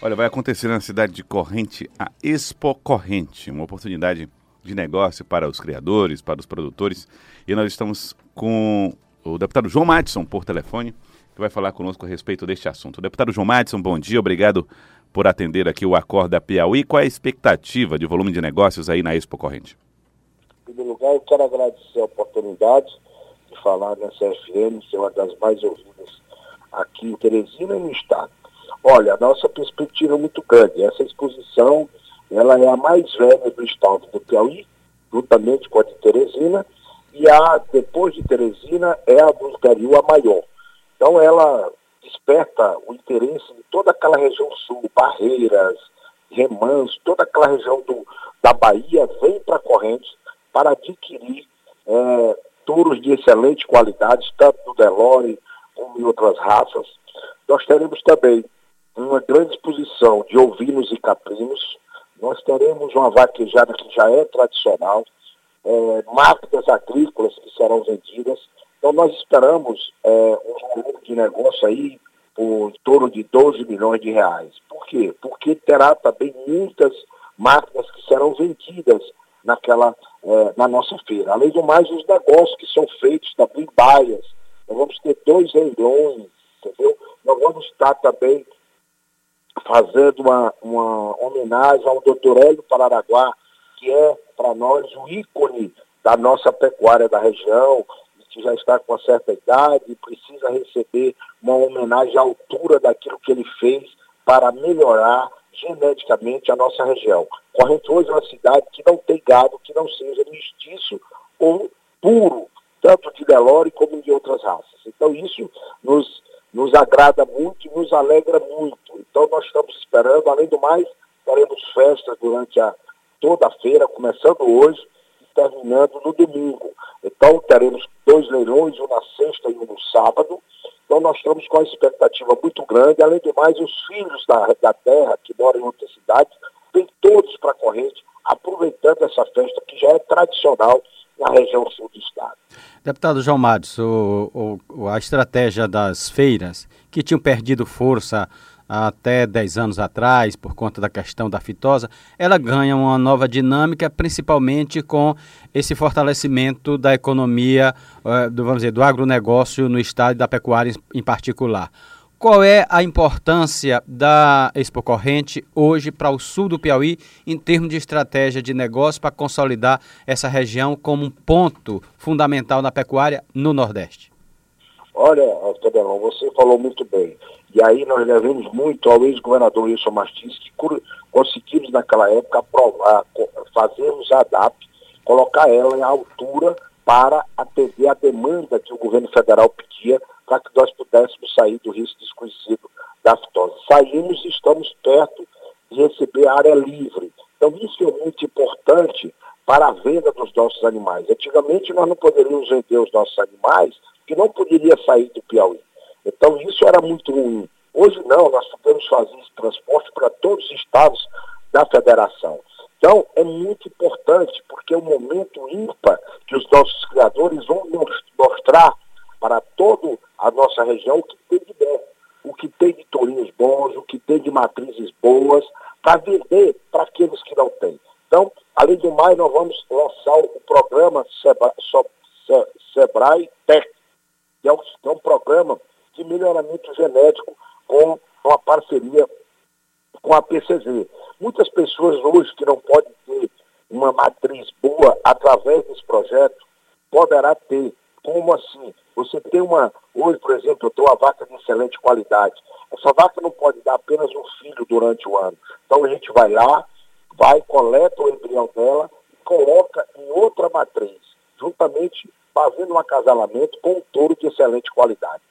Olha, vai acontecer na cidade de Corrente a Expo Corrente, uma oportunidade de negócio para os criadores, para os produtores. E nós estamos com o deputado João Madison por telefone, que vai falar conosco a respeito deste assunto. Deputado João Madison, bom dia, obrigado por atender aqui o Acorda Piauí. Qual é a expectativa de volume de negócios aí na Expo Corrente? Em primeiro lugar, eu quero agradecer a oportunidade de falar nessa FM, ser uma das mais ouvidas aqui em Teresina e no Estado. Olha, a nossa perspectiva é muito grande. Essa exposição, ela é a mais velha do estado do Piauí, juntamente com a de Teresina, e a, depois de Teresina, é a do Piauí a maior. Então, ela desperta o interesse de toda aquela região sul, Barreiras, Remanso, toda aquela região do, da Bahia, vem para Correntes para adquirir é, touros de excelente qualidade, tanto do Delore como em outras raças. Nós teremos também uma grande exposição de ovinos e caprinos. Nós teremos uma vaquejada que já é tradicional, é, máquinas agrícolas que serão vendidas. Então nós esperamos é, um volume de negócio aí por em torno de 12 milhões de reais. Por quê? Porque terá também muitas máquinas que serão vendidas naquela, é, na nossa feira. Além do mais, os negócios que são feitos também em baias. Nós vamos ter dois leilões, entendeu? Nós vamos estar também fazendo uma, uma homenagem ao doutor Hélio Pararaguá, que é para nós o ícone da nossa pecuária da região, que já está com uma certa idade e precisa receber uma homenagem à altura daquilo que ele fez para melhorar geneticamente a nossa região. Corrente hoje é uma cidade que não tem gado que não seja mestiço ou puro, tanto de Delore como de outras raças. Então isso nos nos agrada muito e nos alegra muito. Então nós estamos esperando, além do mais, teremos festas durante a, toda a feira, começando hoje e terminando no domingo. Então teremos dois leilões, um na sexta e um no sábado. Então nós estamos com uma expectativa muito grande. Além do mais, os filhos da, da terra que moram em outras cidades vêm todos para a corrente, aproveitando essa festa que já é tradicional na região sul do estado. Deputado João Matos, o, o, a estratégia das feiras, que tinham perdido força até 10 anos atrás, por conta da questão da fitosa, ela ganha uma nova dinâmica, principalmente com esse fortalecimento da economia, eh, do, vamos dizer, do agronegócio no estado e da pecuária em particular. Qual é a importância da Expo Corrente hoje para o sul do Piauí em termos de estratégia de negócio para consolidar essa região como um ponto fundamental na pecuária no Nordeste? Olha, Federão, você falou muito bem. E aí nós levamos muito ao ex-governador Wilson Martins, que conseguimos naquela época fazermos a DAP, colocar ela em altura para atender a demanda que o governo federal pedia para que nós pudéssemos sair do risco desconhecido da fitose. Saímos e estamos perto de receber área livre. Então isso é muito importante para a venda dos nossos animais. Antigamente nós não poderíamos vender os nossos animais que não poderia sair do Piauí. Então isso era muito ruim. Hoje não, nós podemos fazer esse transporte para todos os estados da federação. Então é muito importante porque é um momento ímpar que os nossos criadores vão mostrar para toda a nossa região o que tem de bom, o que tem de tourinhos bons, o que tem de matrizes boas, para vender para aqueles que não têm. Então, além do mais, nós vamos lançar o programa Sebra, Sebrae Tech, que é um, é programa melhoramento genético com uma parceria com a PCZ. Muitas pessoas hoje que não podem ter uma matriz boa através desse projeto, poderá ter. Como assim? Você tem uma, hoje, por exemplo, eu tenho uma vaca de excelente qualidade. Essa vaca não pode dar apenas um filho durante o ano. Então a gente vai lá, vai, coleta o embrião dela coloca em outra matriz, juntamente fazendo um acasalamento com um touro de excelente qualidade.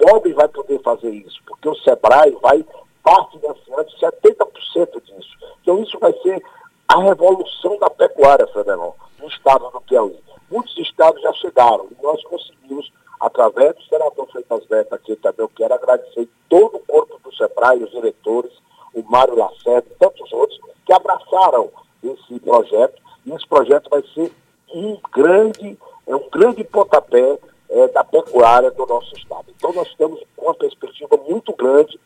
Pobre vai poder fazer isso, porque o Sebrae vai parte financiando 70% disso. Então isso vai ser a revolução da pecuária, Federal, no estado do Piauí. Muitos estados já chegaram e nós conseguimos através do senador Freitas Neto aqui também, eu quero agradecer todo o corpo do SEBRAE, os diretores, o Mário Lacerda e tantos outros, que abraçaram esse projeto. E esse projeto vai ser um grande, é um grande pontapé é, da pecuária do nosso estado. Então nós com uma perspectiva muito grande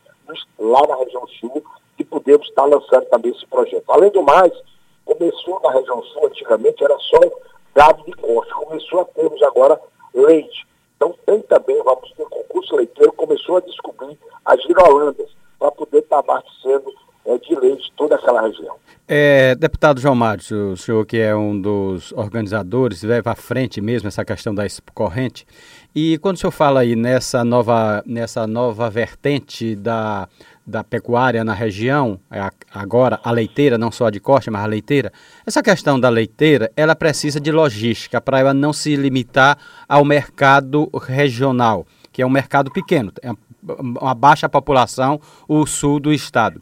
lá na região sul de podemos estar lançando também esse projeto. Além do mais, começou na região sul, antigamente era só gado de corte, começou a termos agora leite. Então tem também, vamos ter concurso leiteiro, começou a descobrir as girolandas para poder estar abastecendo é, de leite toda aquela região. É, deputado João Márcio, o senhor que é um dos organizadores, leva à frente mesmo essa questão da corrente. E quando o senhor fala aí nessa nova, nessa nova vertente da, da pecuária na região, é agora a leiteira, não só a de corte, mas a leiteira, essa questão da leiteira, ela precisa de logística para ela não se limitar ao mercado regional, que é um mercado pequeno, é uma baixa população, o sul do estado.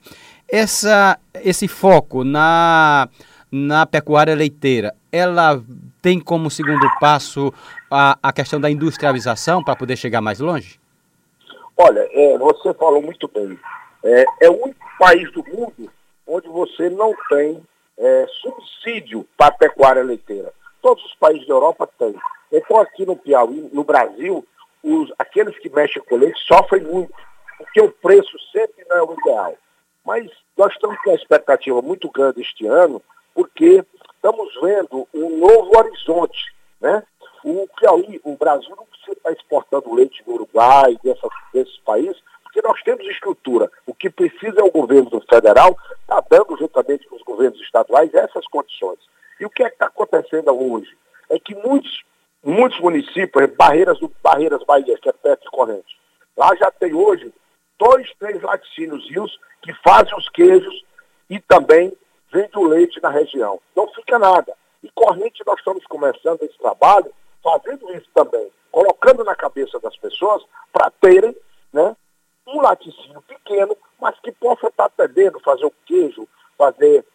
Essa, esse foco na, na pecuária leiteira, ela tem como segundo passo a, a questão da industrialização para poder chegar mais longe? Olha, é, você falou muito bem. É, é, o único país do mundo onde você não tem é, subsídio para a pecuária leiteira. Todos os países da Europa têm. Então aqui no Piauí, no Brasil, os, aqueles que mexem com leite sofrem muito, porque o preço sempre não é o ideal. Mas nós estamos com uma expectativa muito grande este ano, porque estamos vendo um novo horizonte. Né? O Piauí, o Brasil não precisa estar exportando leite do Uruguai, dessas, desses países, porque nós temos estrutura. O que precisa é o governo federal estar tá dando, juntamente com os governos estaduais, essas condições. E o que é que está acontecendo hoje? É que muitos, muitos municípios, Barreiras, Barreiras Bahia, que é perto de Corrente, lá já tem hoje dois, três laticínios rios que fazem os queijos e também vende o leite na região. Não fica nada. E corrente nós estamos começando esse trabalho, fazendo isso também, colocando na cabeça das pessoas para terem né, um laticínio pequeno, mas que possa estar atendendo, fazer o queijo, fazer,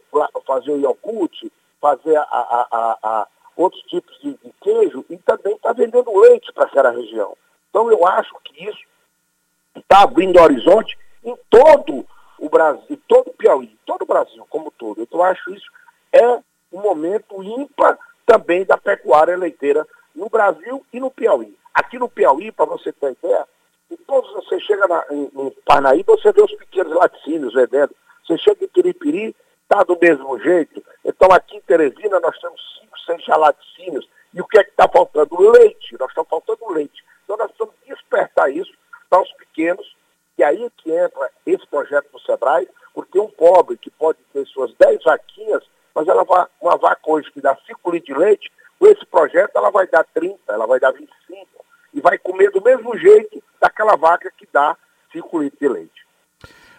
fazer o iogurte, fazer a, a, a, outros tipos de, de, queijo e também está vendendo leite para aquela região. Então eu acho que isso está abrindo horizonte em todo o Brasil, todo o Piauí, todo o Brasil como todo. Então, eu acho isso é um momento ímpar também da pecuária leiteira no Brasil e no Piauí. Aqui no Piauí, para você ter ideia, todos, você chega na, em, em Parnaíba, você vê os pequenos laticínios vendendo. Você chega em Piripiri, está do mesmo jeito. Então aqui em Teresina nós temos cinco, seis laticínios. E o que é que está faltando? Leite. Nós estamos faltando leite. Então nós precisamos despertar isso para os pequenos e aí é que entra esse projeto do SEBRAE, porque um pobre que pode ter suas 10 vaquinhas, mas ela vai, uma vaca hoje que dá 5 litros de leite, com esse projeto ela vai dar 30, ela vai dar 25, e vai comer do mesmo jeito daquela vaca que dá 5 litros de leite.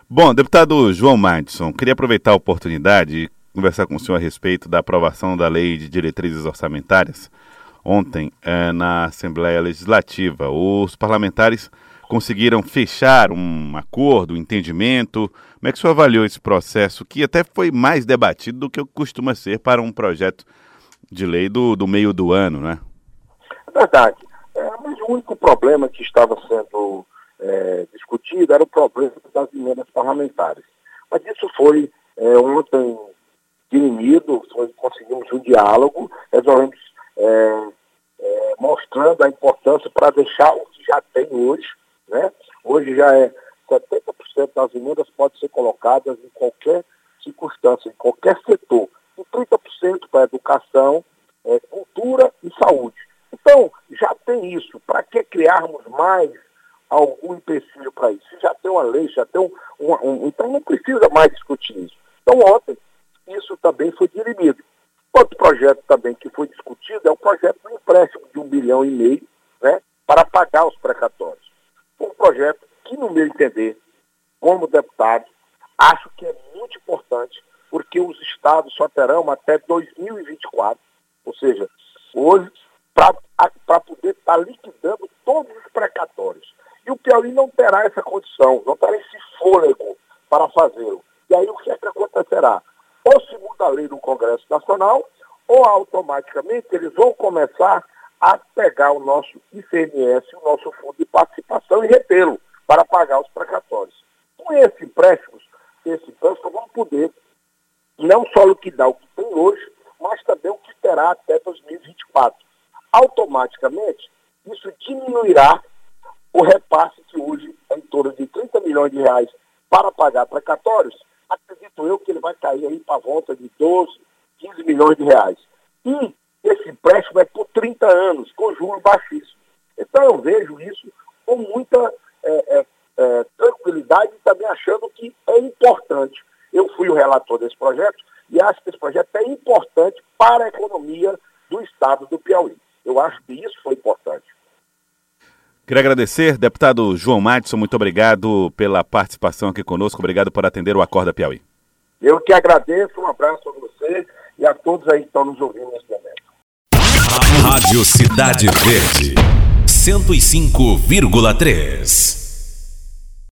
Bom, deputado João Madison, queria aproveitar a oportunidade e conversar com o senhor a respeito da aprovação da lei de diretrizes orçamentárias ontem é, na Assembleia Legislativa. Os parlamentares conseguiram fechar um acordo, um entendimento? Como é que o senhor avaliou esse processo, que até foi mais debatido do que costuma ser para um projeto de lei do, do meio do ano, né? É verdade. É, mas o único problema que estava sendo é, discutido era o problema das emendas parlamentares. Mas isso foi é, ontem dirimido, conseguimos um diálogo, resolvemos é, é, mostrando a importância para deixar o que já tem hoje, né? Hoje já é 70% das emendas podem ser colocadas em qualquer circunstância, em qualquer setor. E 30% para educação, é, cultura e saúde. Então, já tem isso. Para que criarmos mais algum empecilho para isso? Já tem uma lei, já tem um, um, um, Então não precisa mais discutir isso. Então ontem isso também foi dirimido. Outro projeto também que foi discutido é o projeto do empréstimo de um bilhão e meio né, para pagar os precatórios um projeto que, no meu entender, como deputado, acho que é muito importante, porque os estados só terão até 2024, ou seja, hoje, para poder estar tá liquidando todos os precatórios. E o Piauí não terá essa condição, não terá esse fôlego para fazê-lo. E aí o que é que acontecerá? Ou se muda a lei do Congresso Nacional, ou automaticamente eles vão começar a pegar o nosso ICMS, o nosso fundo de participação e retê-lo para pagar os precatórios. Com esse empréstimo, esse empréstimo vamos poder não só liquidar o que tem hoje, mas também o que terá até 2024. Automaticamente, isso diminuirá o repasse que hoje é em torno de 30 milhões de reais para pagar precatórios. Acredito cair aí para volta de 12, 15 milhões de reais. E esse empréstimo é por 30 anos, com juros baixíssimos. Então eu vejo isso com muita é, é, é, tranquilidade e também achando que é importante. Eu fui o relator desse projeto e acho que esse projeto é importante para a economia do estado do Piauí. Eu acho que isso foi importante. Queria agradecer, deputado João Madison, muito obrigado pela participação aqui conosco, obrigado por atender o Acorda Piauí. Eu que agradeço, um abraço a você e a todos aí que estão nos ouvindo nesse momento. Rádio Cidade Verde, 105,3.